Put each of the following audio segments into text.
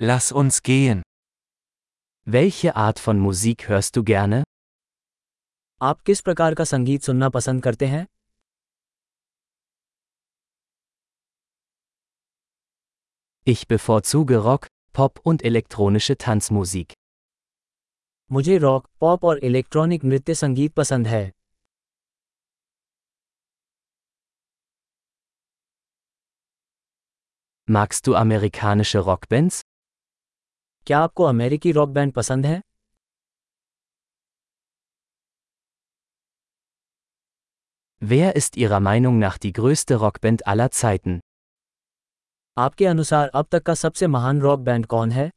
Lass uns gehen. Welche Art von Musik hörst du gerne? आप किस प्रकार का संगीत सुनना पसंद करते हैं Ich bevorzuge Rock, Pop und elektronische Tanzmusik. मुझे रॉक पॉप और इलेक्ट्रॉनिक नृत्य संगीत पसंद है Magst du amerikanische Rockbands? क्या आपको अमेरिकी रॉक बैंड पसंद है Wer ist Ihrer Meinung nach die größte Rockband aller Zeiten? आपके अनुसार अब तक का सबसे महान रॉक बैंड कौन है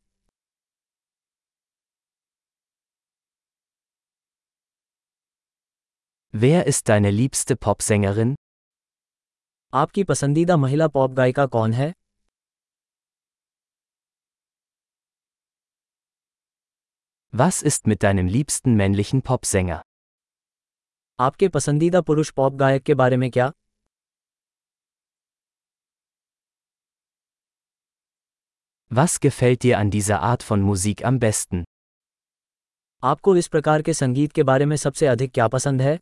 Wer ist deine liebste Popsängerin? आपकी पसंदीदा महिला पॉप गायिका कौन है Was ist mit deinem liebsten männlichen Popsänger? आपके पसंदीदा पुरुष पॉप गायक के बारे में क्या Was gefällt dir an dieser Art von Musik am besten? आपको इस प्रकार के संगीत के बारे में सबसे अधिक क्या पसंद है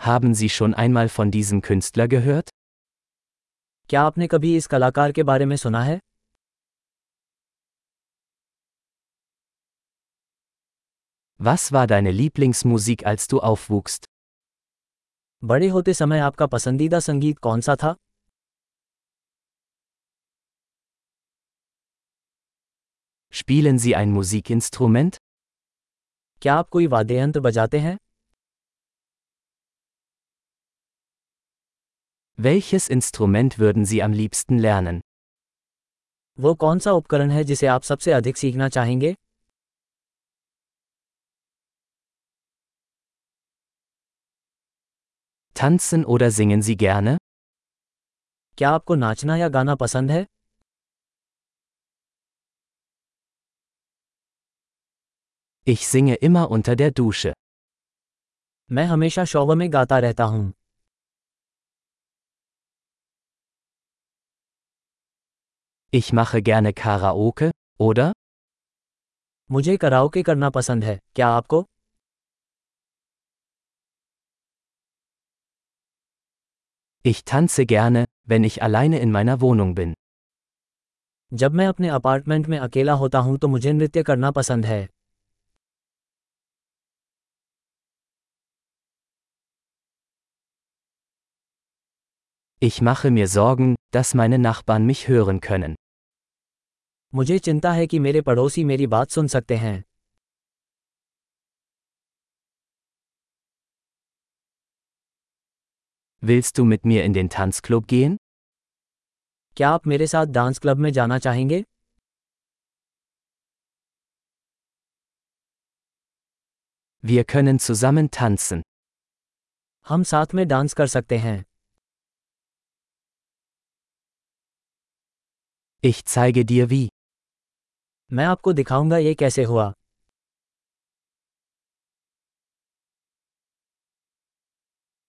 Haben Sie schon einmal von diesem Künstler gehört? क्या आपने कभी इस कलाकार के बारे में सुना है Was war deine Lieblingsmusik, als du aufwuchst? बड़े होते समय आपका पसंदीदा संगीत कौन सा था Spielen Sie ein Musikinstrument? क्या आप कोई वाद्य यंत्र बजाते हैं Welches Instrument würden Sie am liebsten lernen? वो कौन सा उपकरण है जिसे आप सबसे अधिक सीखना चाहेंगे Tanzen oder singen Sie gerne? क्या आपको नाचना या गाना पसंद है Ich singe immer unter der Dusche. मैं हमेशा शौव में गाता रहता हूँ Ich mache gerne Karaoke, oder? मुझे कराओके करना पसंद है क्या आपको Ich tanze gerne, wenn ich alleine in meiner Wohnung bin. जब मैं अपने अपार्टमेंट में अकेला होता हूं तो मुझे नृत्य करना पसंद है Ich mache mir Sorgen, dass meine Nachbarn mich hören können. मुझे चिंता है कि मेरे पड़ोसी मेरी बात सुन सकते हैं Willst du mit mir in den Tanzclub gehen? क्या आप मेरे साथ डांस क्लब में जाना चाहेंगे Wir können zusammen tanzen. हम साथ में डांस कर सकते हैं Ich zeige dir wie. मैं आपको दिखाऊँगा ये कैसे हुआ।